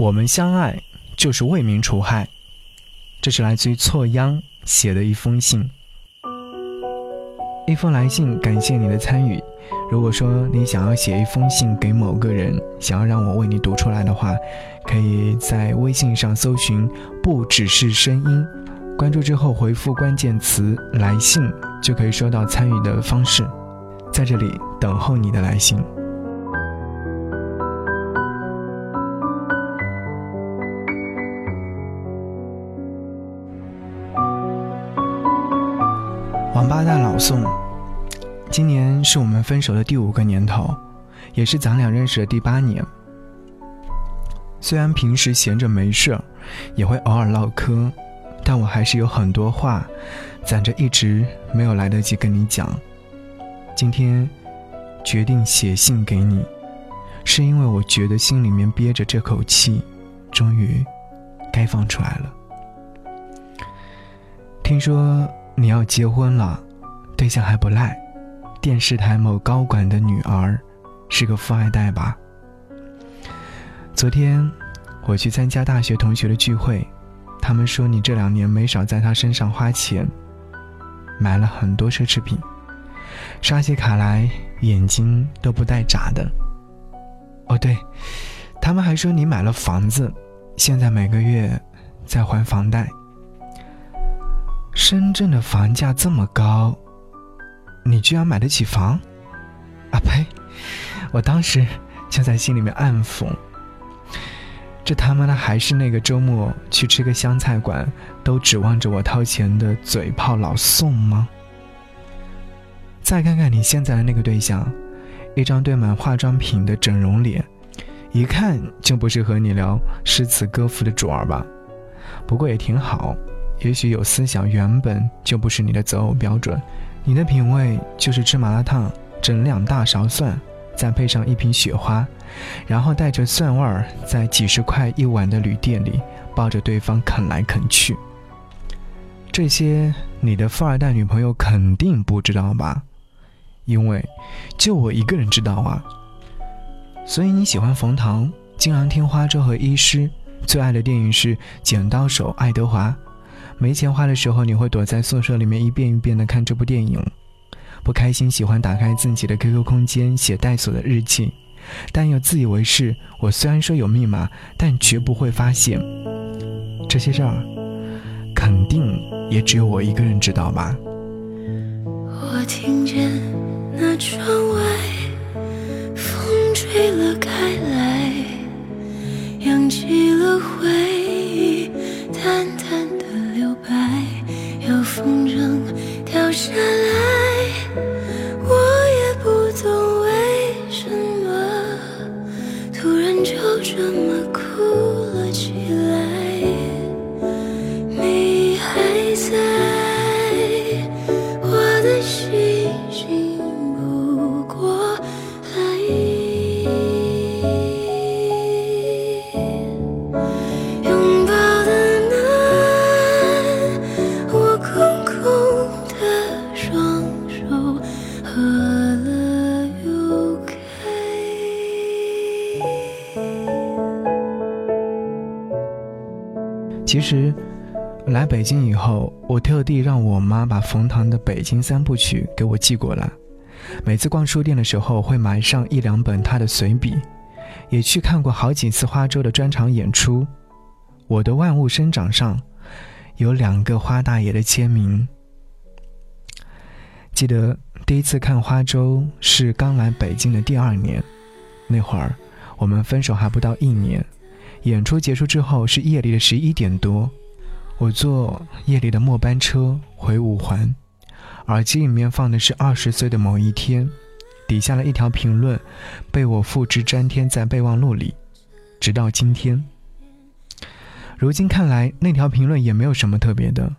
我们相爱就是为民除害。这是来自于错央写的一封信。一封来信，感谢你的参与。如果说你想要写一封信给某个人，想要让我为你读出来的话，可以在微信上搜寻“不只是声音”，关注之后回复关键词“来信”，就可以收到参与的方式，在这里等候你的来信。八大老宋，今年是我们分手的第五个年头，也是咱俩认识的第八年。虽然平时闲着没事，也会偶尔唠嗑，但我还是有很多话攒着，一直没有来得及跟你讲。今天决定写信给你，是因为我觉得心里面憋着这口气，终于该放出来了。听说。你要结婚了，对象还不赖，电视台某高管的女儿，是个富二代吧？昨天我去参加大学同学的聚会，他们说你这两年没少在他身上花钱，买了很多奢侈品，刷起卡来眼睛都不带眨的。哦对，他们还说你买了房子，现在每个月在还房贷。深圳的房价这么高，你居然买得起房？啊呸！我当时就在心里面暗讽：这他妈的还是那个周末去吃个湘菜馆都指望着我掏钱的嘴炮老宋吗？再看看你现在的那个对象，一张堆满化妆品的整容脸，一看就不是和你聊诗词歌赋的主儿吧？不过也挺好。也许有思想原本就不是你的择偶标准，你的品味就是吃麻辣烫，整两大勺蒜，再配上一瓶雪花，然后带着蒜味儿，在几十块一碗的旅店里抱着对方啃来啃去。这些你的富二代女朋友肯定不知道吧？因为就我一个人知道啊。所以你喜欢冯唐，经常听花粥和医师，最爱的电影是《剪刀手爱德华》。没钱花的时候，你会躲在宿舍里面一遍一遍的看这部电影；不开心，喜欢打开自己的 QQ 空间写带锁的日记，但又自以为是。我虽然说有密码，但绝不会发现。这些事儿，肯定也只有我一个人知道吧。我听见那窗外风吹了开来，北京以后，我特地让我妈把冯唐的《北京三部曲》给我寄过来。每次逛书店的时候，会买上一两本他的随笔，也去看过好几次花粥的专场演出。我的《万物生长》上有两个花大爷的签名。记得第一次看花粥是刚来北京的第二年，那会儿我们分手还不到一年。演出结束之后是夜里的十一点多，我坐夜里的末班车回五环，耳机里面放的是二十岁的某一天，底下的一条评论被我复制粘贴在备忘录里，直到今天。如今看来，那条评论也没有什么特别的，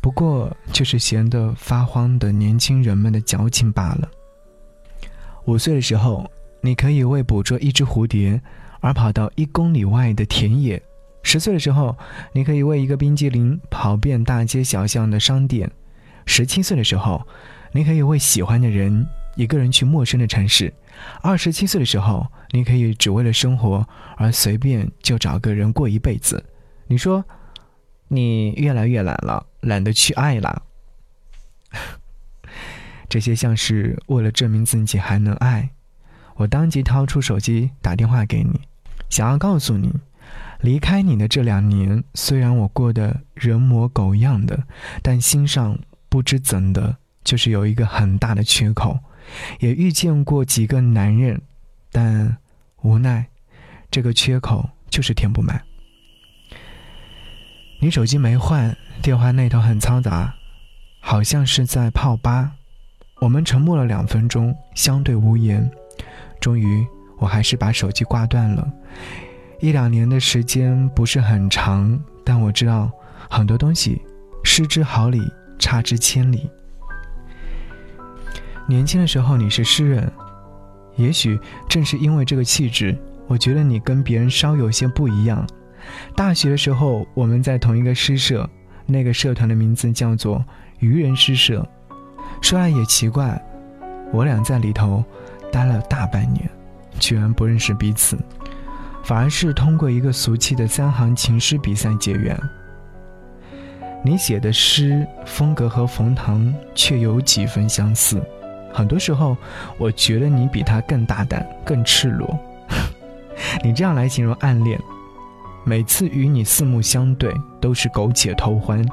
不过就是闲得发慌的年轻人们的矫情罢了。五岁的时候，你可以为捕捉一只蝴蝶。而跑到一公里外的田野。十岁的时候，你可以为一个冰激凌跑遍大街小巷的商店；十七岁的时候，你可以为喜欢的人一个人去陌生的城市，二十七岁的时候，你可以只为了生活而随便就找个人过一辈子。你说，你越来越懒了，懒得去爱了。这些像是为了证明自己还能爱。我当即掏出手机打电话给你，想要告诉你，离开你的这两年，虽然我过得人模狗样的，但心上不知怎的，就是有一个很大的缺口。也遇见过几个男人，但无奈，这个缺口就是填不满。你手机没换，电话那头很嘈杂，好像是在泡吧。我们沉默了两分钟，相对无言。终于，我还是把手机挂断了。一两年的时间不是很长，但我知道很多东西，失之毫厘，差之千里。年轻的时候你是诗人，也许正是因为这个气质，我觉得你跟别人稍有些不一样。大学的时候我们在同一个诗社，那个社团的名字叫做愚人诗社。说来也奇怪，我俩在里头。待了大半年，居然不认识彼此，反而是通过一个俗气的三行情诗比赛结缘。你写的诗风格和冯唐却有几分相似，很多时候我觉得你比他更大胆、更赤裸。你这样来形容暗恋，每次与你四目相对都是苟且偷欢。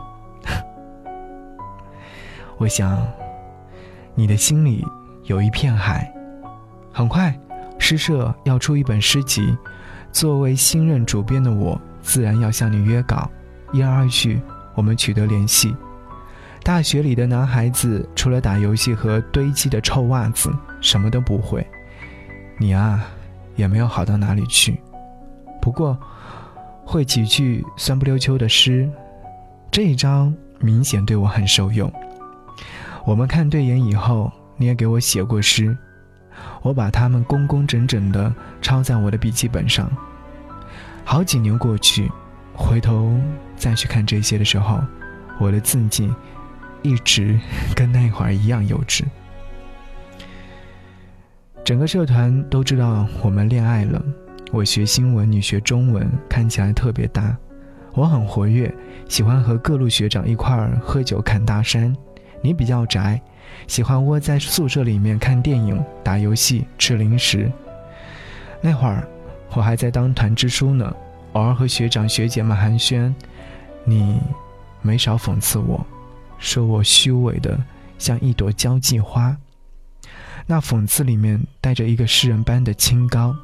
我想，你的心里有一片海。很快，诗社要出一本诗集，作为新任主编的我，自然要向你约稿。一来二去，我们取得联系。大学里的男孩子，除了打游戏和堆积的臭袜子，什么都不会。你啊，也没有好到哪里去。不过，会几句酸不溜秋的诗，这一招明显对我很受用。我们看对眼以后，你也给我写过诗。我把它们工工整整地抄在我的笔记本上。好几年过去，回头再去看这些的时候，我的字迹一直跟那会儿一样幼稚。整个社团都知道我们恋爱了。我学新闻，你学中文，看起来特别搭。我很活跃，喜欢和各路学长一块儿喝酒看大山。你比较宅。喜欢窝在宿舍里面看电影、打游戏、吃零食。那会儿我还在当团支书呢，偶尔和学长学姐们寒暄，你没少讽刺我，说我虚伪的像一朵交际花。那讽刺里面带着一个诗人般的清高。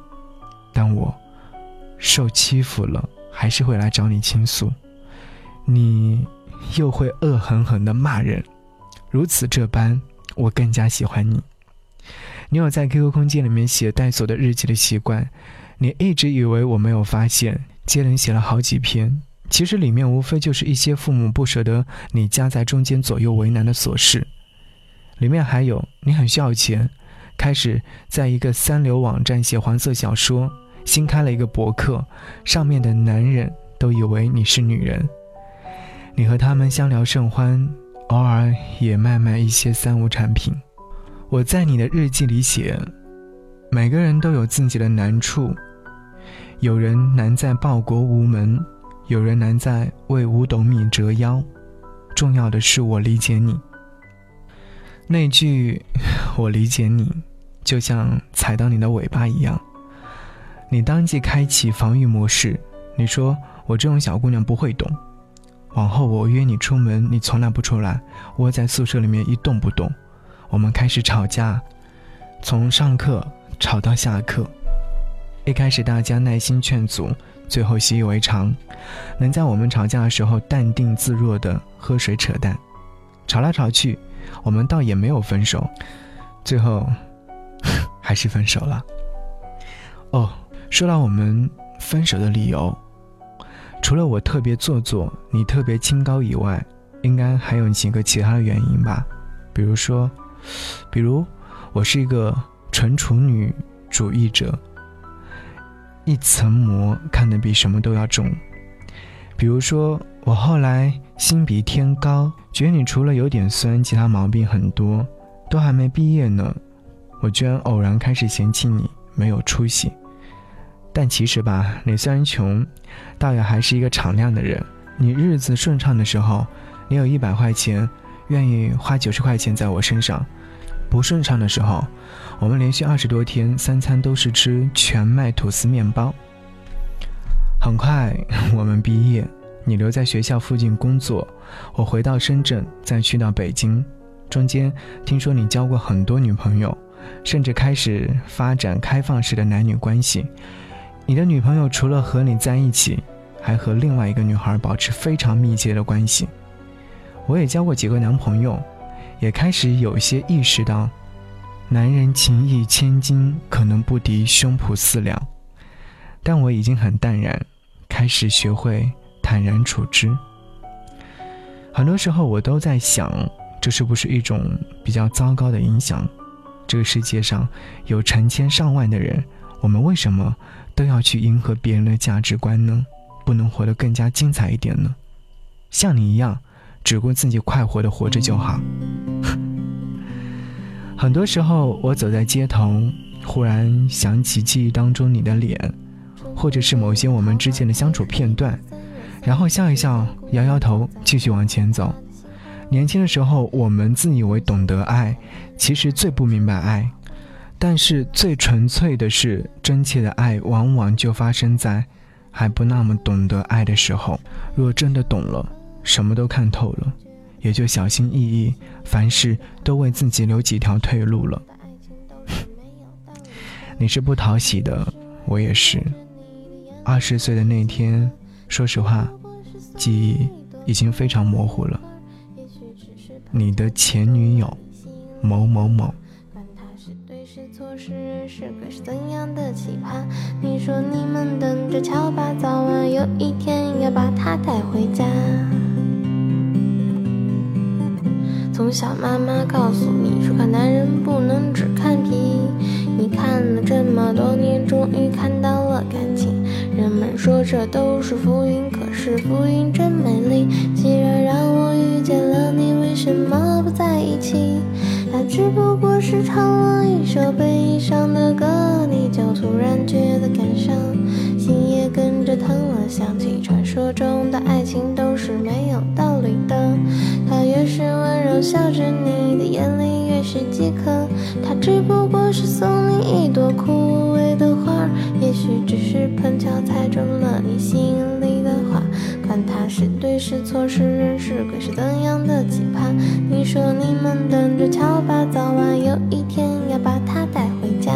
但我受欺负了，还是会来找你倾诉，你又会恶狠狠地骂人。如此这般，我更加喜欢你。你有在 QQ 空间里面写带锁的日记的习惯，你一直以为我没有发现，接连写了好几篇。其实里面无非就是一些父母不舍得你夹在中间左右为难的琐事。里面还有你很需要钱，开始在一个三流网站写黄色小说，新开了一个博客，上面的男人都以为你是女人，你和他们相聊甚欢。偶尔也卖卖一些三无产品。我在你的日记里写，每个人都有自己的难处，有人难在报国无门，有人难在为五斗米折腰。重要的是我理解你。那句“我理解你”，就像踩到你的尾巴一样，你当即开启防御模式。你说我这种小姑娘不会懂。往后我约你出门，你从来不出来，窝在宿舍里面一动不动。我们开始吵架，从上课吵到下课。一开始大家耐心劝阻，最后习以为常，能在我们吵架的时候淡定自若的喝水扯淡。吵来吵去，我们倒也没有分手，最后 还是分手了。哦，说到我们分手的理由。除了我特别做作，你特别清高以外，应该还有几个其他的原因吧？比如说，比如我是一个纯处女主义者，一层膜看得比什么都要重。比如说我后来心比天高，觉得你除了有点酸，其他毛病很多，都还没毕业呢，我居然偶然开始嫌弃你没有出息。但其实吧，你虽然穷，倒也还是一个敞亮的人。你日子顺畅的时候，你有一百块钱，愿意花九十块钱在我身上；不顺畅的时候，我们连续二十多天三餐都是吃全麦吐司面包。很快我们毕业，你留在学校附近工作，我回到深圳，再去到北京。中间听说你交过很多女朋友，甚至开始发展开放式的男女关系。你的女朋友除了和你在一起，还和另外一个女孩保持非常密切的关系。我也交过几个男朋友，也开始有些意识到，男人情义千金可能不敌胸脯四两，但我已经很淡然，开始学会坦然处之。很多时候我都在想，这是不是一种比较糟糕的影响？这个世界上有成千上万的人，我们为什么？都要去迎合别人的价值观呢？不能活得更加精彩一点呢？像你一样，只顾自己快活的活着就好。很多时候，我走在街头，忽然想起记忆当中你的脸，或者是某些我们之间的相处片段，然后笑一笑，摇摇头，继续往前走。年轻的时候，我们自以为懂得爱，其实最不明白爱。但是最纯粹的是真切的爱，往往就发生在还不那么懂得爱的时候。若真的懂了，什么都看透了，也就小心翼翼，凡事都为自己留几条退路了。你是不讨喜的，我也是。二十岁的那天，说实话，记忆已经非常模糊了。你的前女友，某某某。样的期盼？你说你们等着瞧吧，早晚有一天要把她带回家。从小妈妈告诉你说，看男人不能只看皮。你看了这么多年，终于看到了感情。人们说这都是浮云，可是浮云真美丽。既然让我遇见了你，为什么不在一起？他只不过是唱了一首悲伤的歌，突然觉得感伤，心也跟着疼了。想起传说中的爱情都是没有道理的，他越是温柔笑着，你的眼里越是饥渴。他只不过是送你一朵枯萎的花，也许只是碰巧猜中了你心里的话。管他是对是错，是人是鬼，是怎样的期盼？你说你们等着瞧吧，早晚有一天要把他带回家。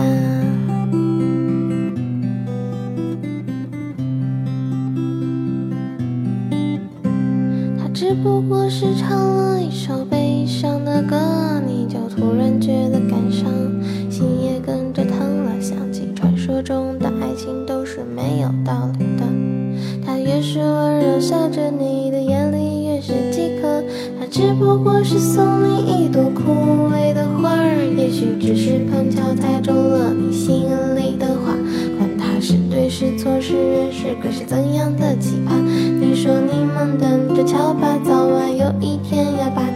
只不过是唱了一首悲一天要把。